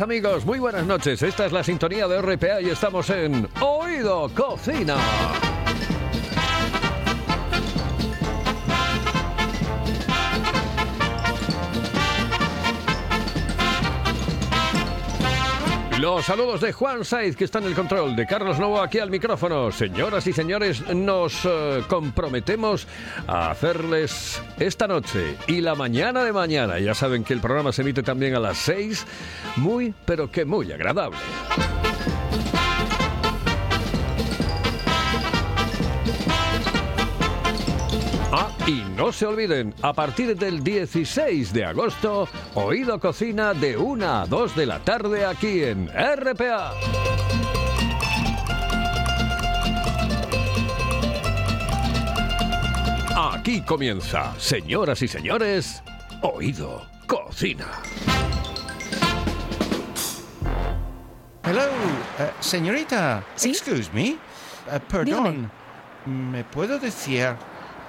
Amigos, muy buenas noches. Esta es la sintonía de RPA y estamos en Oído Cocina. Los saludos de Juan Saiz, que está en el control, de Carlos Novo aquí al micrófono. Señoras y señores, nos eh, comprometemos a hacerles esta noche y la mañana de mañana, ya saben que el programa se emite también a las 6, muy, pero que muy agradable. Y no se olviden, a partir del 16 de agosto, Oído Cocina de 1 a 2 de la tarde aquí en RPA. Aquí comienza, señoras y señores, Oído Cocina. Hello, eh, señorita. ¿Sí? Excuse me. Eh, perdón. ¿Me puedo decir,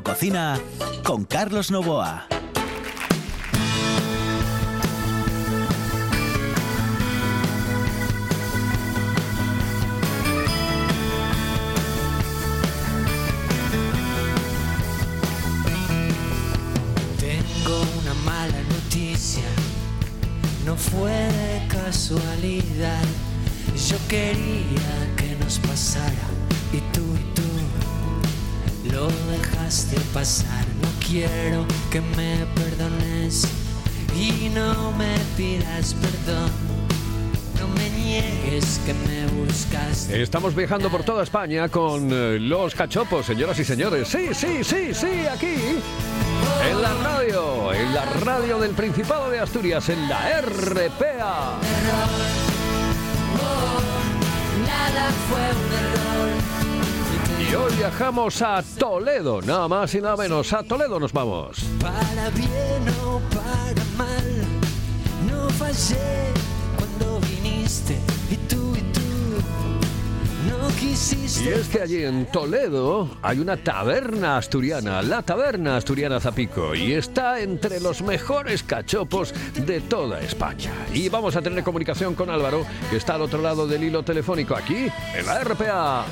Cocina con Carlos Novoa. Tengo una mala noticia, no fue de casualidad. Yo quería que nos pasara y tú y tú lo dejaste pasar. No quiero que me perdones y no me pidas perdón. No me niegues que me buscaste. Estamos viajando por toda España con eh, los cachopos, señoras y señores. Sí, sí, sí, sí, aquí. En la radio, en la radio del Principado de Asturias, en la RPA. Nada fue un error. Y hoy viajamos a Toledo, nada más y nada menos. A Toledo nos vamos. Para bien o para mal, no fallé cuando viniste y tú y tú no quisiste. Y es que allí en Toledo hay una taberna asturiana, la taberna asturiana Zapico, y está entre los mejores cachopos de toda España. Y vamos a tener comunicación con Álvaro, que está al otro lado del hilo telefónico aquí, en la RPA.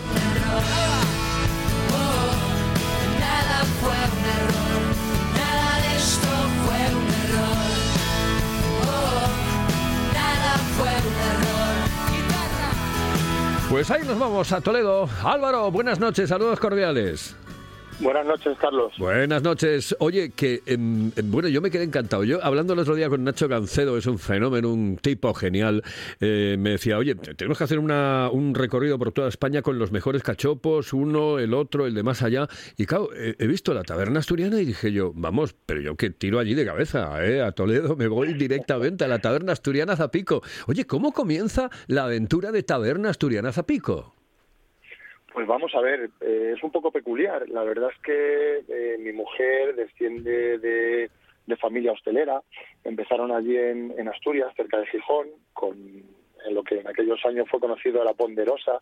Pues ahí nos vamos a Toledo. Álvaro, buenas noches, saludos cordiales. Buenas noches, Carlos. Buenas noches. Oye, que em, bueno, yo me quedé encantado. Yo hablando el otro día con Nacho Gancedo, es un fenómeno, un tipo genial. eh, me decía, oye, tenemos que hacer una- un recorrido por toda España con los mejores cachopos, uno, el otro, el de más allá. Y claro, he visto la taberna asturiana y dije yo, vamos, pero yo que tiro allí de cabeza, ¿eh? a Toledo me voy directamente a la taberna asturiana Zapico. Oye, ¿cómo comienza la aventura de taberna asturiana Zapico? Pues vamos a ver, eh, es un poco peculiar. La verdad es que eh, mi mujer desciende de, familia hostelera. Empezaron allí en, Asturias, cerca de Gijón, con en lo que en aquellos años fue conocido la Ponderosa,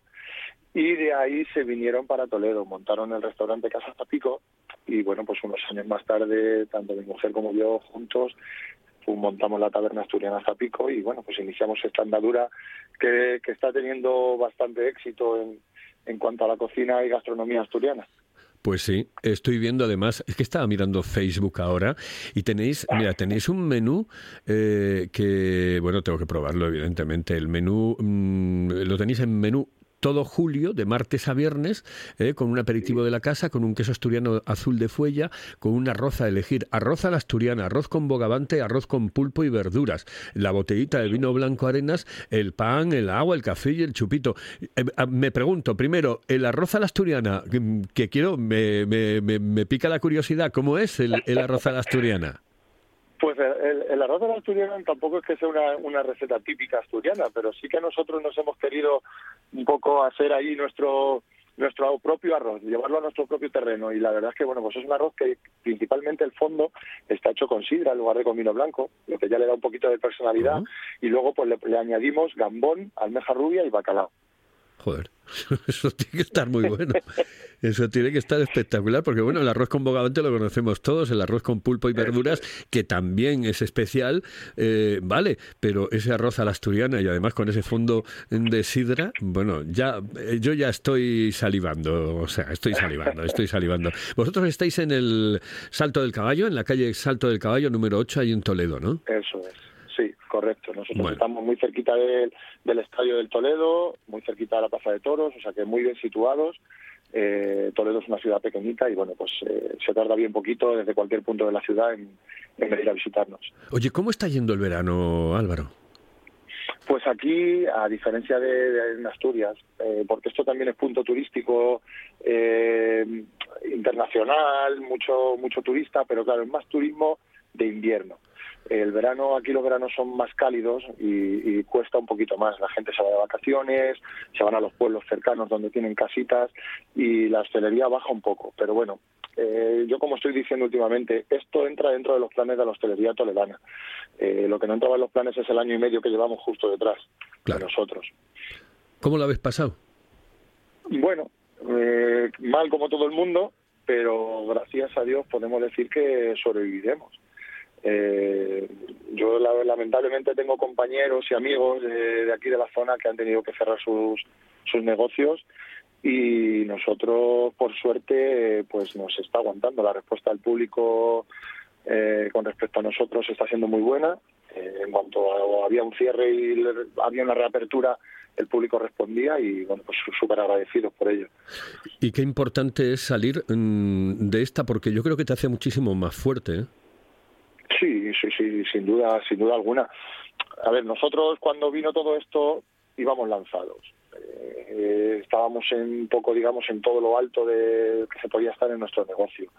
y de ahí se vinieron para Toledo, montaron el restaurante Casa Zapico, y bueno, pues unos años más tarde, tanto mi mujer como yo juntos, pues, montamos la taberna asturiana Zapico, y bueno, pues iniciamos esta andadura que está teniendo bastante éxito en, en cuanto a la cocina y gastronomía asturiana. Pues sí, estoy viendo además, es que estaba mirando Facebook ahora y tenéis, mira, tenéis un menú eh, que, bueno, tengo que probarlo evidentemente. El menú mm, lo tenéis en menú todo julio, de martes a viernes, eh, con un aperitivo de la casa, con un queso asturiano azul de fuella, con un arroz a elegir, arroz a la asturiana, arroz con bogavante, arroz con pulpo y verduras, la botellita de vino blanco arenas, el pan, el agua, el café y el chupito. Eh, ah, me pregunto, primero, el arroz a la asturiana, que quiero, me, me, me, me pica la curiosidad, ¿cómo es el, el arroz a la asturiana? Pues el, el arroz de la asturiana tampoco es que sea una, una receta típica asturiana, pero sí que nosotros nos hemos querido un poco hacer ahí nuestro nuestro propio arroz, llevarlo a nuestro propio terreno. Y la verdad es que bueno pues es un arroz que principalmente el fondo está hecho con sidra en lugar de con vino blanco, lo que ya le da un poquito de personalidad. Y luego pues le, le añadimos gambón, almeja rubia y bacalao. Joder, eso tiene que estar muy bueno. Eso tiene que estar espectacular, porque bueno, el arroz con bogavante lo conocemos todos, el arroz con pulpo y verduras, que también es especial, eh, vale, pero ese arroz a la asturiana y además con ese fondo de sidra, bueno, ya eh, yo ya estoy salivando, o sea, estoy salivando, estoy salivando. Vosotros estáis en el Salto del Caballo, en la calle Salto del Caballo número 8, ahí en Toledo, ¿no? Eso es. Sí, correcto. Nosotros Bueno. estamos muy cerquita del, del Estadio del Toledo, muy cerquita de la Plaza de Toros, o sea que muy bien situados. Eh, Toledo es una ciudad pequeñita y bueno, pues eh, se tarda bien poquito desde cualquier punto de la ciudad en, en venir a visitarnos. Oye, ¿cómo está yendo el verano, Álvaro? Pues aquí, a diferencia de, de en Asturias, eh, porque esto también es punto turístico eh, internacional, mucho mucho turista, pero claro, es más turismo de invierno. El verano, aquí los veranos son más cálidos y, y cuesta un poquito más. La gente se va de vacaciones, se van a los pueblos cercanos donde tienen casitas y la hostelería baja un poco. Pero bueno, eh, yo como estoy diciendo últimamente, esto entra dentro de los planes de la hostelería toledana. Eh, lo que no entraba en los planes es el año y medio que llevamos justo detrás de nosotros. ¿Cómo lo habéis pasado? Bueno, eh, mal como todo el mundo, pero gracias a Dios podemos decir que sobreviviremos. Eh, yo la- lamentablemente tengo compañeros y amigos de, aquí de la zona que han tenido que cerrar sus, sus negocios y nosotros por suerte pues nos está aguantando la respuesta del público eh, con respecto a nosotros está siendo muy buena Eh, en cuanto había un cierre y había una reapertura el público respondía y bueno pues súper agradecidos por ello Y qué importante es salir mm, de esta, porque yo creo que te hace muchísimo más fuerte. ¿eh? Sí, sí, sí, sin duda, sin duda alguna. A ver, nosotros cuando vino todo esto íbamos lanzados. Eh, estábamos en un poco, digamos, en todo lo alto de que se podía estar en nuestro negocio.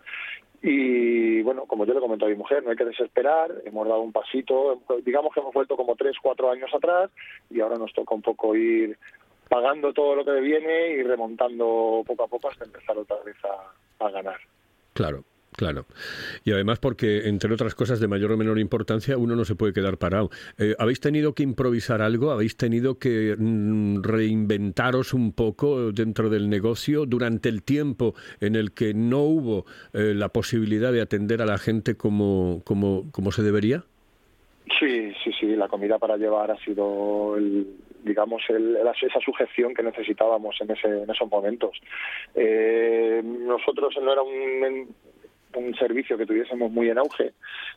Y bueno, como yo le comenté a mi mujer, no hay que desesperar, hemos dado un pasito, digamos que hemos vuelto como tres, cuatro años atrás y ahora nos toca un poco ir pagando todo lo que viene y remontando poco a poco hasta empezar otra vez a ganar. Claro, claro. Y además porque, entre otras cosas de mayor o menor importancia, uno no se puede quedar parado. Eh, ¿Habéis tenido que improvisar algo? ¿Habéis tenido que mm, reinventaros un poco dentro del negocio durante el tiempo en el que no hubo eh, la posibilidad de atender a la gente como, como, como se debería? Sí, sí, sí, la comida para llevar ha sido, el, digamos, el, esa sujeción que necesitábamos en, ese, en esos momentos. Eh, nosotros no era un, un servicio que tuviésemos muy en auge,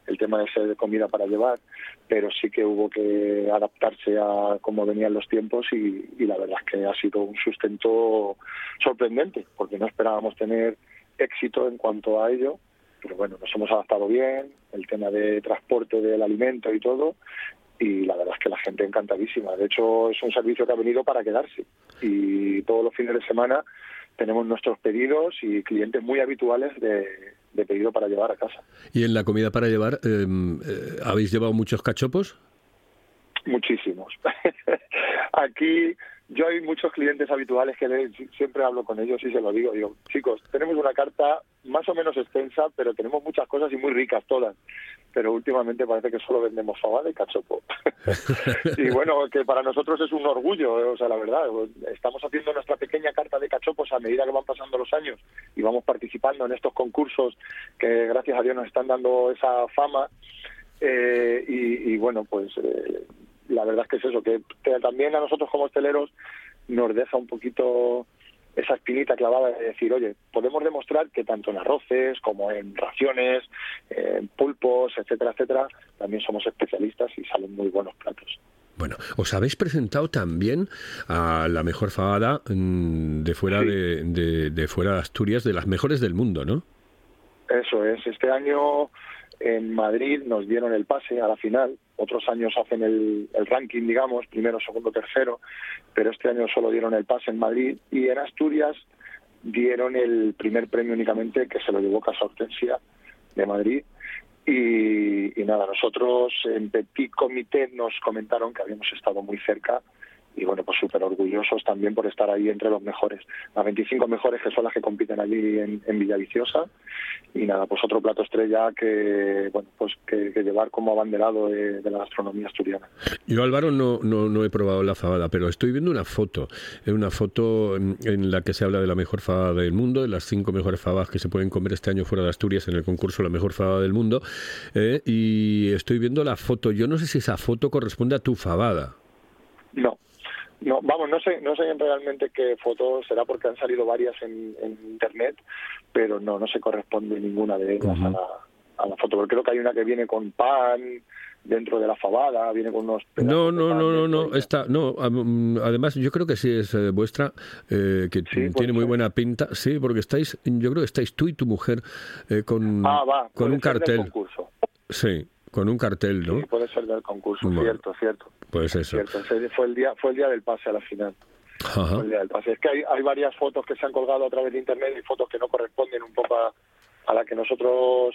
el tema de ser comida para llevar, pero sí que hubo que adaptarse a cómo venían los tiempos y, y la verdad es que ha sido un sustento sorprendente, porque no esperábamos tener éxito en cuanto a ello, pero bueno, nos hemos adaptado bien, el tema de transporte del alimento y todo, y la verdad es que la gente encantadísima. De hecho, es un servicio que ha venido para quedarse y todos los fines de semana tenemos nuestros pedidos y clientes muy habituales de, de pedido para llevar a casa. ¿Y en la comida para llevar, eh, eh, habéis llevado muchos cachopos? Muchísimos. Aquí yo hay muchos clientes habituales que le- siempre hablo con ellos y se lo digo. Digo, chicos, tenemos una carta más o menos extensa, pero tenemos muchas cosas y muy ricas todas. Pero últimamente parece que solo vendemos fabada y cachopo. y bueno, que para nosotros es un orgullo, eh, o sea, la verdad. Estamos haciendo nuestra pequeña carta de cachopos a medida que van pasando los años y vamos participando en estos concursos que gracias a Dios nos están dando esa fama. Eh, y, y bueno, pues eh, la verdad es que es eso, que también a nosotros como hosteleros nos deja un poquito esa espinita clavada de decir, oye, podemos demostrar que tanto en arroces como en raciones, en pulpos, etcétera, etcétera, también somos especialistas y salen muy buenos platos. Bueno, os habéis presentado también a la mejor fabada mm, de fuera Sí. de, de- de fuera de Asturias, de las mejores del mundo, ¿no? Eso es, este año en Madrid nos dieron el pase a la final, otros años hacen el, ranking, digamos, primero, segundo, tercero, pero este año solo dieron el pase en Madrid y en Asturias dieron el primer premio únicamente que se lo llevó Casa Hortensia de Madrid. Y nada, nosotros en Petit Comité nos comentaron que habíamos estado muy cerca y bueno, pues súper orgullosos también por estar ahí entre los mejores. Las 25 mejores que son las que compiten allí en, en Villaviciosa y nada, pues otro plato estrella que, bueno, pues que, que llevar como abanderado de, de la gastronomía asturiana. Yo, Álvaro, no, no, no he probado la fabada, pero estoy viendo una foto, eh, una foto en, en la que se habla de la mejor fabada del mundo, de las cinco mejores fabadas que se pueden comer este año fuera de Asturias en el concurso La Mejor Fabada del Mundo, eh, y estoy viendo la foto. Yo no sé si esa foto corresponde a tu fabada. No, no, vamos, no sé, no sé realmente qué foto será porque han salido varias en, en internet, pero no, no se corresponde ninguna de ellas a, la, a la foto. Porque creo que hay una que viene con pan dentro de la fabada, viene con unos No, no, no, no, no, esta, no. Además, yo creo que sí es eh, vuestra, eh, que Sí, tiene puede muy ser. buena pinta. Sí, porque estáis, yo creo que estáis tú y tu mujer eh, con, Ah, va, con un cartel. Sí, con un cartel, ¿no? Sí, puede ser del concurso, Bueno. cierto, cierto. Pues eso. Fue el día, fue el día del pase a la final. Ajá. Fue el día del pase. Es que hay, hay varias fotos que se han colgado a través de internet y fotos que no corresponden un poco a, a la que nosotros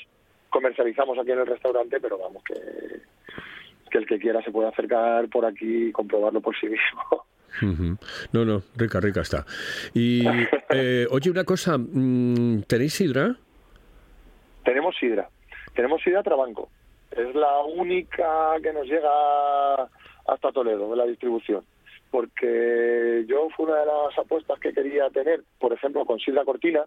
comercializamos aquí en el restaurante, pero vamos que que el que quiera se puede acercar por aquí y comprobarlo por sí mismo. No, no, rica, rica está. Y, eh, oye, una cosa, mm, ¿tenéis sidra? Tenemos sidra, tenemos sidra Trabanco. Es la única que nos llega hasta Toledo de la distribución. Porque yo fue una de las apuestas que quería tener, por ejemplo, con sidra cortina.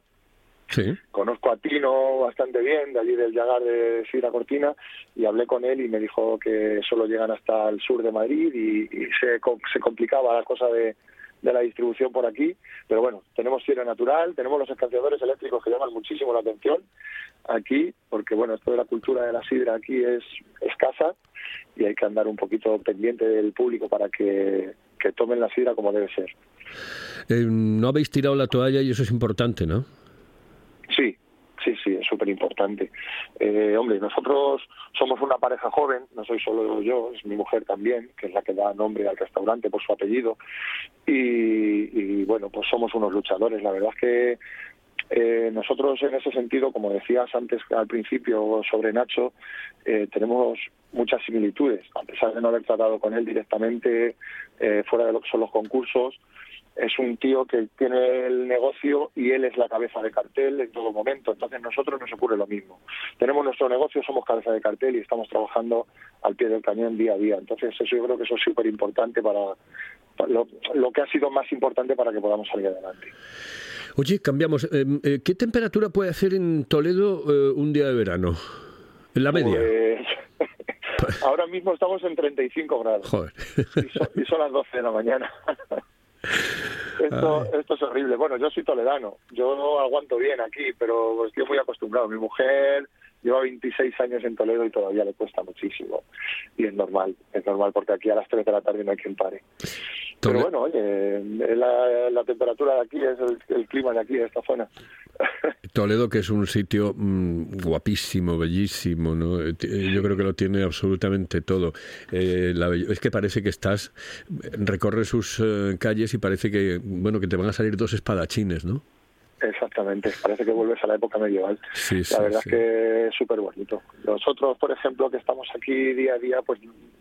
Sí. Conozco a Tino bastante bien, de allí del Llagar de Sidra Cortina, y hablé con él y me dijo que solo llegan hasta el sur de Madrid y, y se, se complicaba la cosa de, de la distribución por aquí. Pero bueno, tenemos sidra natural, tenemos los escanciadores eléctricos que llaman muchísimo la atención aquí, porque bueno, esto de la cultura de la sidra aquí es escasa y hay que andar un poquito pendiente del público para que, que tomen la sidra como debe ser. Eh, no habéis tirado la toalla y eso es importante, ¿no? Sí, súper importante. Eh, hombre, nosotros somos una pareja joven, no soy solo yo, es mi mujer también, que es la que da nombre al restaurante por su apellido. Y, y, bueno, pues somos unos luchadores. La verdad es que eh, nosotros en ese sentido, como decías antes al principio sobre Nacho, eh, tenemos muchas similitudes, a pesar de no haber tratado con él directamente eh, fuera de lo que son los concursos. Es un tío que tiene el negocio y él es la cabeza de cartel en todo momento. Entonces nosotros nos ocurre lo mismo. Tenemos nuestro negocio, somos cabeza de cartel y estamos trabajando al pie del cañón día a día. Entonces eso yo creo que eso es súper importante para, para lo, lo que ha sido más importante para que podamos salir adelante. Oye, cambiamos. Eh, eh, ¿Qué temperatura puede hacer en Toledo eh, un día de verano? En la media. Pues, ahora mismo estamos en 35 grados. Joder. Y son, y son las 12 de la mañana. Esto, esto es horrible. Bueno, yo soy toledano. Yo no aguanto bien aquí, pero estoy muy acostumbrado. Mi mujer lleva 26 años en Toledo y todavía le cuesta muchísimo. Y es normal, es normal, porque aquí a las 3 de la tarde no hay quien pare. Pero bueno, oye, es la, la temperatura de aquí es el, el clima de aquí, de esta zona. Toledo, que es un sitio mm, guapísimo, bellísimo, ¿no? Eh, eh, Yo creo que lo tiene absolutamente todo. Eh, la es que parece que estás, recorres sus eh, calles y parece que, bueno, que te van a salir dos espadachines, ¿no? Exactamente, parece que vuelves a la época medieval. Sí, sí, la verdad sí. es que es súper bonito. Nosotros, por ejemplo, que estamos aquí día a día, pues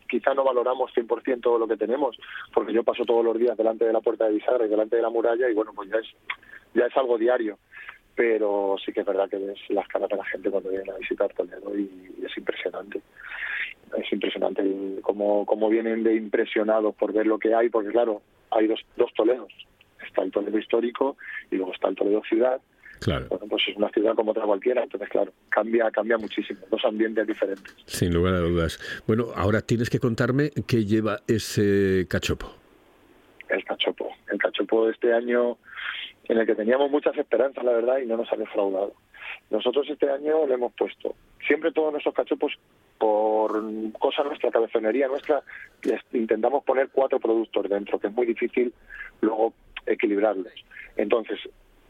quizá no valoramos 100% todo lo que tenemos, porque yo paso todos los días delante de la puerta de bisagra y delante de la muralla y bueno, pues ya es, ya es algo diario. Pero sí que es verdad que ves las caras de la gente cuando vienen a visitar Toledo y, es impresionante. Es impresionante cómo, cómo vienen de impresionados por ver lo que hay, porque claro, hay dos, dos Toledos. Está el Toledo histórico y luego está el Toledo ciudad Claro, bueno, pues es una ciudad como otra cualquiera, entonces claro, cambia, cambia muchísimo, dos ambientes diferentes. sin lugar a dudas. Bueno, ahora tienes que contarme qué lleva ese cachopo. El cachopo, el cachopo de este año en el que teníamos muchas esperanzas, la verdad, y no nos ha defraudado. Nosotros este año le hemos puesto, siempre todos nuestros cachopos, por cosa nuestra, cabezonería nuestra, les intentamos poner cuatro productos dentro, que es muy difícil luego equilibrarlos. Entonces,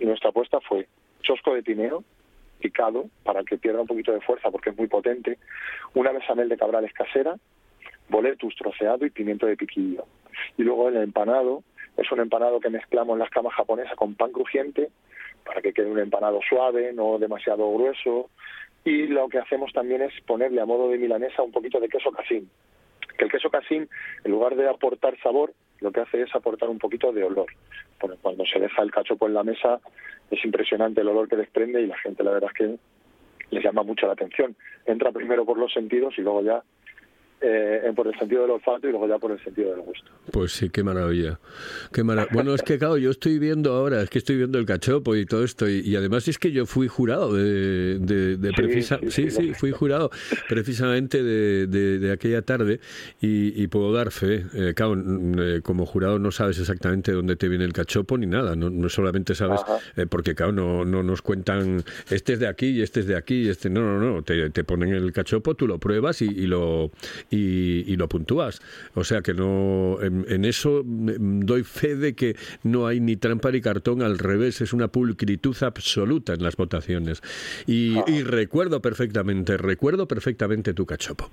nuestra apuesta fue chosco de tineo, picado, para que pierda un poquito de fuerza porque es muy potente, una besamel de cabrales casera, boletus troceado y pimiento de piquillo. Y luego el empanado es un empanado que mezclamos en las camas japonesas con pan crujiente para que quede un empanado suave, no demasiado grueso. Y lo que hacemos también es ponerle a modo de milanesa un poquito de queso casín. Que el queso casín, en lugar de aportar sabor, lo que hace es aportar un poquito de olor. Cuando se deja el cachopo en la mesa es impresionante el olor que desprende y la gente la verdad es que les llama mucho la atención. Entra primero por los sentidos y luego ya eh, por el sentido del olfato y luego ya por el sentido del gusto. Pues sí, qué maravilla. Qué mara- Bueno, es que claro, yo estoy viendo ahora, es que estoy viendo el cachopo y todo esto, y, y además es que yo fui jurado de, de, de Sí, precisa, sí, fui jurado precisamente de, aquella tarde y, y puedo dar fe. Eh, claro, eh, como jurado no sabes exactamente dónde te viene el cachopo ni nada, no, no solamente sabes, eh, porque claro, no, no nos cuentan este es de aquí y este es de aquí, y este no, no, no, te, te ponen el cachopo, tú lo pruebas y, y lo y, y lo puntúas. O sea que no, en, en eso doy fe de que no hay ni trampa ni cartón, al revés, es una pulcritud absoluta en las votaciones. Y, y recuerdo perfectamente, recuerdo perfectamente tu cachopo.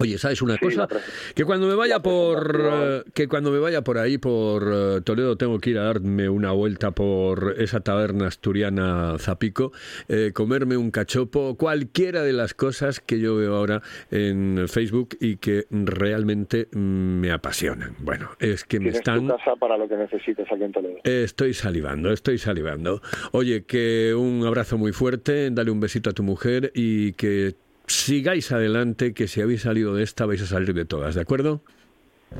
Oye, ¿sabes una Sí, cosa? Que cuando me vaya por eh, que cuando me vaya por ahí por eh, Toledo tengo que ir a darme una vuelta por esa taberna asturiana Zapico, eh, comerme un cachopo, cualquiera de las cosas que yo veo ahora en Facebook y que realmente me apasionan. Bueno, es que me están tu casa para lo que necesites aquí en Toledo. Estoy salivando, estoy salivando. Oye, que un abrazo muy fuerte, dale un besito a tu mujer y que sigáis adelante, que si habéis salido de esta vais a salir de todas, ¿de acuerdo?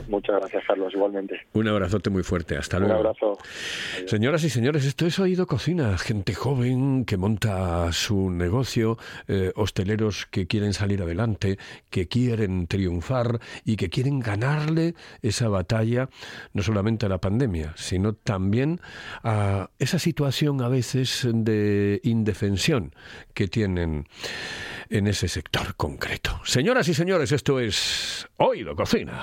Muchas gracias, Carlos, igualmente. Un abrazote muy fuerte, hasta Un luego. abrazo. Señoras y señores, esto es Oído Cocina, gente joven que monta su negocio, eh, hosteleros que quieren salir adelante, que quieren triunfar y que quieren ganarle esa batalla no solamente a la pandemia, sino también a esa situación a veces de indefensión que tienen en ese sector concreto. Señoras y señores, esto es Oído Cocina.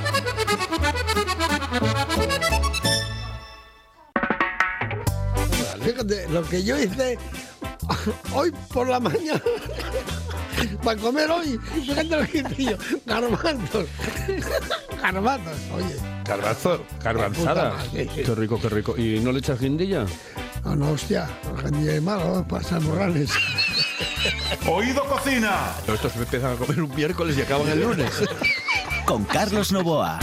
Fíjate, lo que yo hice hoy por la mañana para comer hoy, fíjate lo que hice yo, garbanzos, garbanzos, oye, Garbanzo, garbanzada. Qué rico, qué rico. ¿Y no le echas guindilla? no, no, hostia, ni de malo, para San Morales. Oído cocina. Estos empiezan a comer un miércoles y acaban el lunes. Con Carlos Novoa.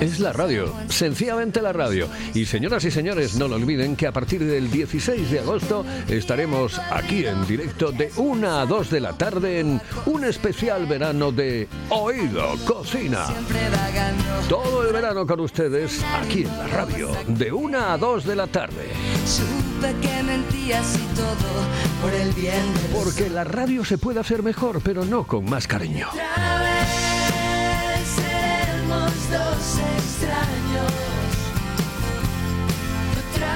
Es la radio, sencillamente la radio. Y señoras y señores, no lo olviden que a partir del 16 de agosto estaremos aquí en directo de 1 a 2 de la tarde en un especial verano de Oído Cocina. Todo el verano con ustedes aquí en la radio, de 1 a 2 de la tarde. Supe que mentías y todo por el bien Porque la radio se puede hacer mejor, pero no con más cariño. Otra vez seremos dos extraños. Otra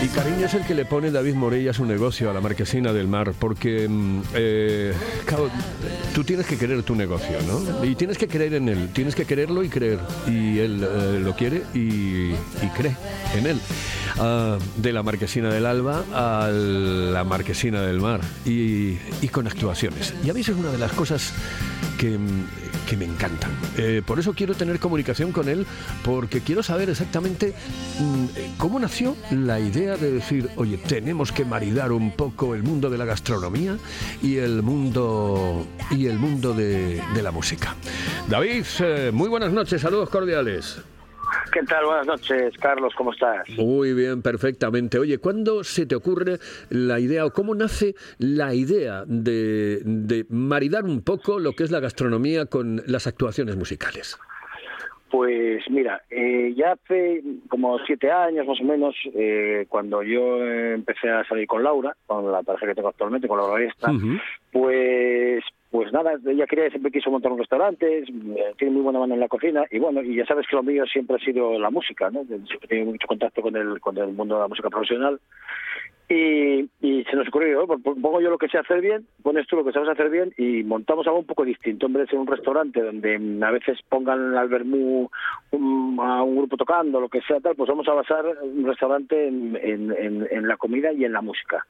vez. Y cariño es el que le pone David Morella a su negocio, a la marquesina del mar, porque mm, eh, claro, tú tienes que querer tu negocio, ¿no? Y tienes que creer en él, tienes que quererlo y creer. Y él eh, lo quiere y, y cree en él. Ah, de la marquesina del alba a la marquesina del mar y, y con actuaciones. Y a mí es una de las cosas que, mm, que me encantan. Eh, por eso quiero tener comunicación con él, porque quiero saber exactamente mm, cómo nació la idea de decir, oye, tenemos que maridar un poco el mundo de la gastronomía y el mundo y el mundo de, de la música. David, eh, muy buenas noches, saludos cordiales. ¿Qué tal? Buenas noches, Carlos, ¿cómo estás? Muy bien, perfectamente. Oye, ¿cuándo se te ocurre la idea o cómo nace la idea de, de maridar un poco lo que es la gastronomía con las actuaciones musicales? Pues mira, eh, ya hace como siete años más o menos, eh, cuando yo empecé a salir con Laura, con la pareja que tengo actualmente, con Laura Esta, pues pues nada, ella quería, siempre quiso montar un restaurante, eh, tiene muy buena mano en la cocina y bueno, y ya sabes que lo mío siempre ha sido la música, ¿no? Siempre he tenido mucho contacto con el, con el mundo de la música profesional y, se nos ocurrió, ¿no? pongo yo lo que sé hacer bien, pones tú lo que sabes hacer bien y montamos algo un poco distinto. En vez de ser un restaurante donde mm, a veces pongan al vermú a un grupo tocando, lo que sea tal, pues vamos a basar un restaurante en, en, en- en la comida y en la música.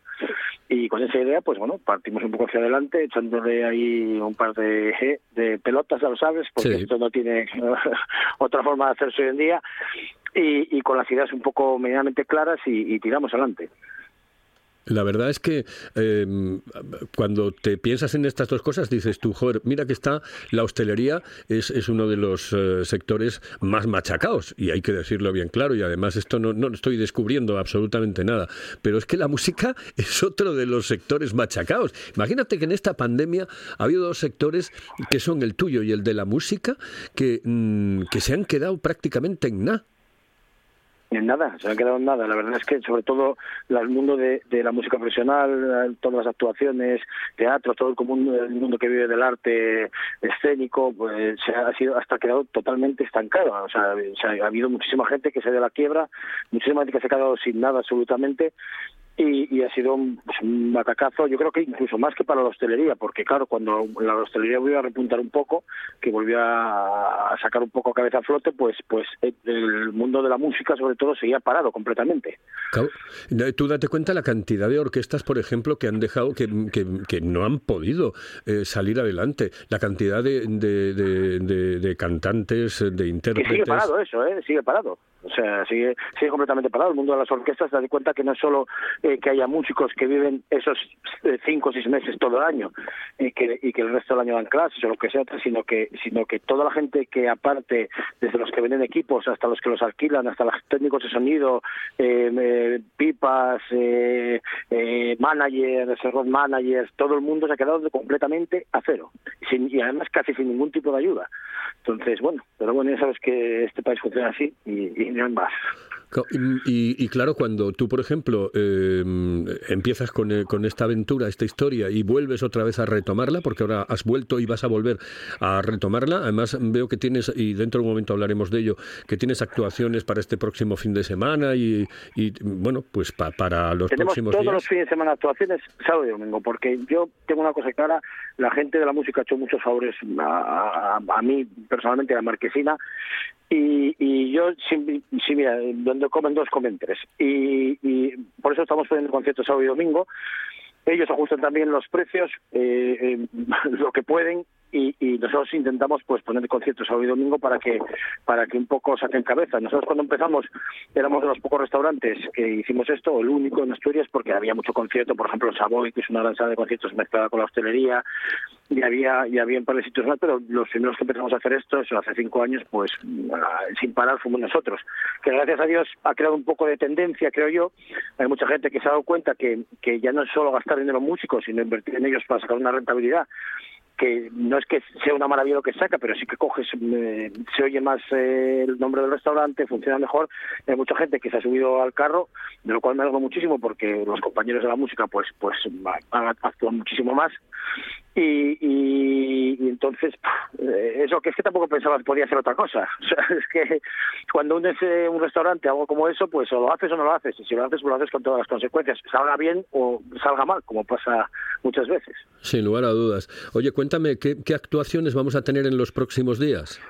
Y con esa idea, pues bueno, partimos un poco hacia adelante, echándole ahí un par de, de pelotas, ya lo sabes, porque Sí. esto no tiene otra forma de hacerse hoy en día. Y, y con las ideas un poco medianamente claras y, y tiramos adelante. La verdad es que eh, cuando te piensas en estas dos cosas dices tú, joder, mira que está la hostelería es, es uno de los eh, sectores más machacados y hay que decirlo bien claro y además esto no, no estoy descubriendo absolutamente nada, pero es que la música es otro de los sectores machacados. Imagínate que en esta pandemia ha habido dos sectores que son el tuyo y el de la música que, mm, que se han quedado prácticamente en nada. En nada, se me ha quedado en nada. La verdad es que, sobre todo, el mundo de, de la música profesional, eh, todas las actuaciones, teatro, todo el, común, el mundo que vive del arte escénico, pues se ha sido hasta quedado totalmente estancado. O sea, ha habido muchísima gente que se a la quiebra, muchísima gente que se ha quedado sin nada absolutamente. Y, y ha sido un, pues, un batacazo, yo creo que incluso más que para la hostelería, porque claro, cuando la hostelería volvió a repuntar un poco, que volvió a, sacar un poco cabeza a flote, pues pues eh, el mundo de la música sobre todo seguía parado completamente. Claro, Tú date cuenta la cantidad de orquestas, por ejemplo, que han dejado, que, que- que no han podido eh, salir adelante. La cantidad de, de- de- de- de cantantes, de Que intérpretes. sigue parado eso, ¿eh? Sigue parado. O sea, sigue, sigue completamente parado. El mundo de las orquestas, das cuenta que no es solo eh, que haya músicos que viven esos eh, cinco o seis meses todo el año y que, y que el resto del año dan clases o lo que sea, sino que, sino que toda la gente que aparte, desde los que venden equipos hasta los que los alquilan, hasta los técnicos de sonido, eh, pipas, eh, managers, road managers, todo el mundo se ha quedado completamente a cero. Sin- y además casi sin ningún tipo de ayuda. Entonces, bueno, pero bueno, ya sabes que este país funciona así y no hay más. Y, y claro, cuando tú, por ejemplo, eh, empiezas con, eh, con esta aventura, esta historia, y vuelves otra vez a retomarla, porque ahora has vuelto y vas a volver a retomarla, además veo que tienes, y dentro de un momento hablaremos de ello, que tienes actuaciones para este próximo fin de semana y, y, bueno, pues pa- para los Tenemos próximos todos días. los fines de semana actuaciones, sábado y domingo, porque yo tengo una cosa clara, la gente de la música ha hecho muchos favores a, a- a mí personalmente, a la marquesina, y, y yo, sí, sí, mira, donde comen dos, comen tres. Y, y por eso estamos poniendo conciertos sábado y domingo. Ellos ajustan también los precios, eh, eh, lo que pueden, y, y nosotros intentamos pues poner conciertos sábado y domingo para que para que un poco saquen cabeza. Nosotros cuando empezamos éramos de los pocos restaurantes que hicimos esto, el único en Asturias, porque había mucho concierto, por ejemplo Savoy, que es una gran sala de conciertos mezclada con la hostelería, y había y había un par de sitios más, pero los primeros que empezamos a hacer esto, eso hace cinco años, pues ah, sin parar fuimos nosotros. Que gracias a Dios ha creado un poco de tendencia, creo yo. Hay mucha gente que se ha dado cuenta que, que ya no es solo gastar dinero en músicos, sino invertir en ellos para sacar una rentabilidad que no es que sea una maravilla lo que saca, pero sí que coges, eh, se oye más eh, el nombre del restaurante, funciona mejor. Hay mucha gente que se ha subido al carro, de lo cual me alegro muchísimo porque los compañeros de la música pues pues actúan muchísimo más. Y, y- entonces, eh, eso que es que tampoco pensaba que podía hacer otra cosa. O sea, es que cuando unes un restaurante, algo como eso, pues o lo haces o no lo haces. Y si lo haces, pues lo haces con todas las consecuencias. Salga bien o salga mal, como pasa muchas veces. Sin lugar a dudas. Oye, cuéntame, ¿qué, qué actuaciones vamos a tener en los próximos días?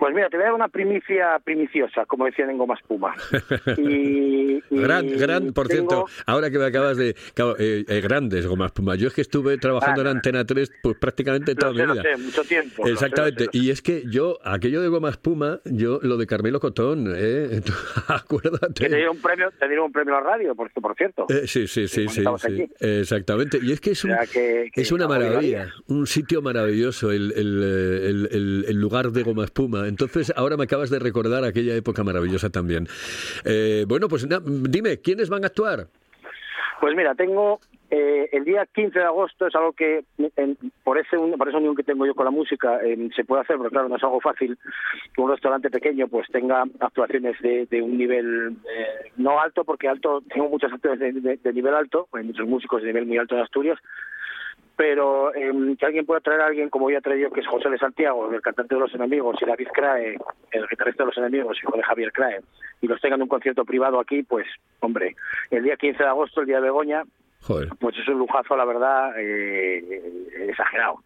Pues mira, te voy a dar una primicia primiciosa, como decían en Goma Espuma. Y, y Gran, gran, por tengo- cierto, ahora que me acabas de... claro, eh, eh, grandes gomas Puma. Yo es que estuve trabajando Ah, en Antena 3 pues prácticamente toda sé, mi vida. sé, mucho tiempo. lo sé, Exactamente. lo. Y es que yo, aquello de goma espuma, yo lo de Carmelo Cotón, ¿eh? Acuérdate. Que te dieron un premio, te dieron un premio a la radio, por, por cierto. Eh, sí, sí, sí, sí, sí. Exactamente. Y es que es un, O sea, que- que es una maravilla, un sitio maravilloso, el, el, eh, el- el- el lugar de Goma Espuma. Entonces, ahora me acabas de recordar aquella época maravillosa también. Eh, bueno, pues dime, ¿quiénes van a actuar? Pues mira, tengo eh, el día 15 de agosto, es algo que en- por ese por esa unión que tengo yo con la música eh, se puede hacer, pero claro, no es algo fácil que un restaurante pequeño pues tenga actuaciones de, de un nivel eh, no alto, porque alto tengo muchas actuaciones de, de- de nivel alto, hay muchos músicos de nivel muy alto en Asturias, pero eh, que alguien pueda traer a alguien como ya traído que es José de Santiago, el cantante de Los Enemigos, y David Crae, el guitarrista de Los Enemigos, hijo de Javier Crae, y los tengan en un concierto privado aquí, pues, hombre, el día 15 de agosto, el día de Begoña, Joder. pues es un lujazo, la verdad, eh, exagerado.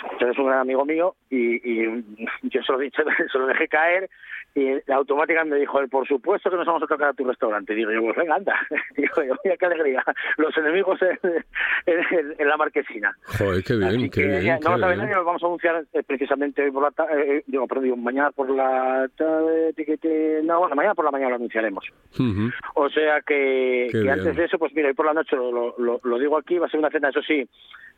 José es un gran amigo mío y, y yo se lo, dicho, se lo dejé caer y automáticamente me dijo, él, por supuesto que nos vamos a tocar a tu restaurante. Digo yo, pues venga, anda. Digo yo, mira qué alegría. Los enemigos en, en- en la marquesina. Joder, qué bien, Así qué que bien. ya, qué no bien. lo vamos a anunciar eh, precisamente hoy por la tarde, digo, perdón, digo, mañana por la tarde, no, bueno, mañana por la mañana lo anunciaremos. O sea que, que antes de eso, pues mira, hoy por la noche lo, lo, lo digo aquí, va a ser una cena, eso sí,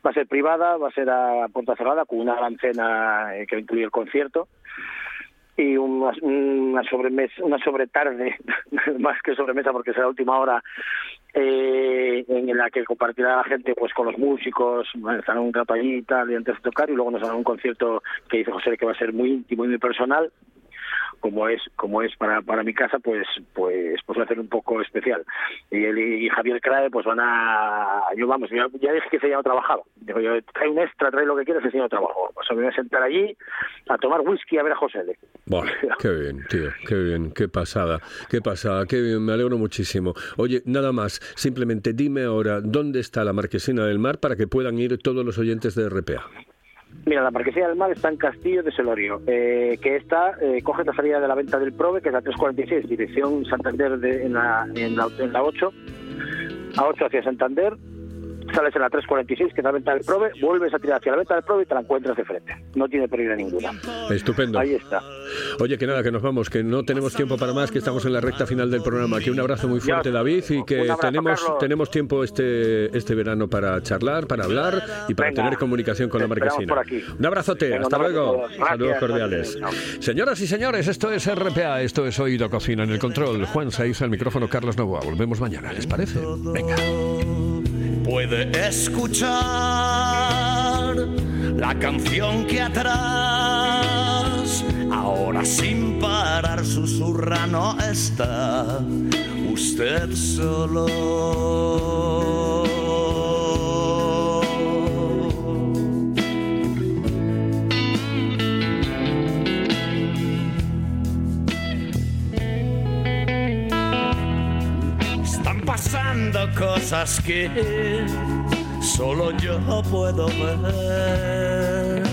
va a ser privada, va a ser a puerta cerrada, con una gran cena eh, que incluye el concierto y una, una sobremesa, una sobretarde, más que sobremesa porque será la última hora, eh, en la que compartirá la gente pues con los músicos, bueno, estarán un rato allí antes de tocar, y luego nos hará un concierto que dice José que va a ser muy íntimo y muy personal, como es como es para, para mi casa pues pues pues va a ser un poco especial y él y Javier Crae pues van a yo vamos ya, ya dije que ese ya no trabajaba digo yo trae un extra trae lo que quieras ese ya no trabajo pues me voy a sentar allí a tomar whisky a ver a José L. Qué bien, tío, qué bien, qué pasada, qué pasada, qué bien, me alegro muchísimo. Oye, nada más, simplemente dime ahora dónde está la Marquesina del Mar para que puedan ir todos los oyentes de RPA. Mira, la Marquesina del Mar está en Castillo de Selorio, eh, que está, eh, coge la salida de la venta del Prove, que es la 346, dirección Santander de, en, la, en, la, en la 8, a 8 hacia Santander, sales en la 346, que es la venta del Prove, vuelves a tirar hacia la venta del Prove y te la encuentras de frente. No tiene pérdida ninguna. Estupendo. Ahí está. Oye, que nada, que nos vamos, que no tenemos tiempo para más, que estamos en la recta final del programa. Que un abrazo muy fuerte, David, y que abrazo, tenemos Carlos. tenemos tiempo este este verano para charlar, para hablar y para Venga, tener comunicación con la te Marquesina. Un abrazote, Venga, hasta luego. Gracias. Saludos cordiales. Señoras y señores, esto es RPA, esto es Oído Cocina en el control. Juan Saiz al micrófono, Carlos Novoa. Volvemos mañana, ¿les parece? Venga. Puede escuchar la canción que atrás ahora sin parar susurra no está usted solo. cosas que solo yo puedo ver.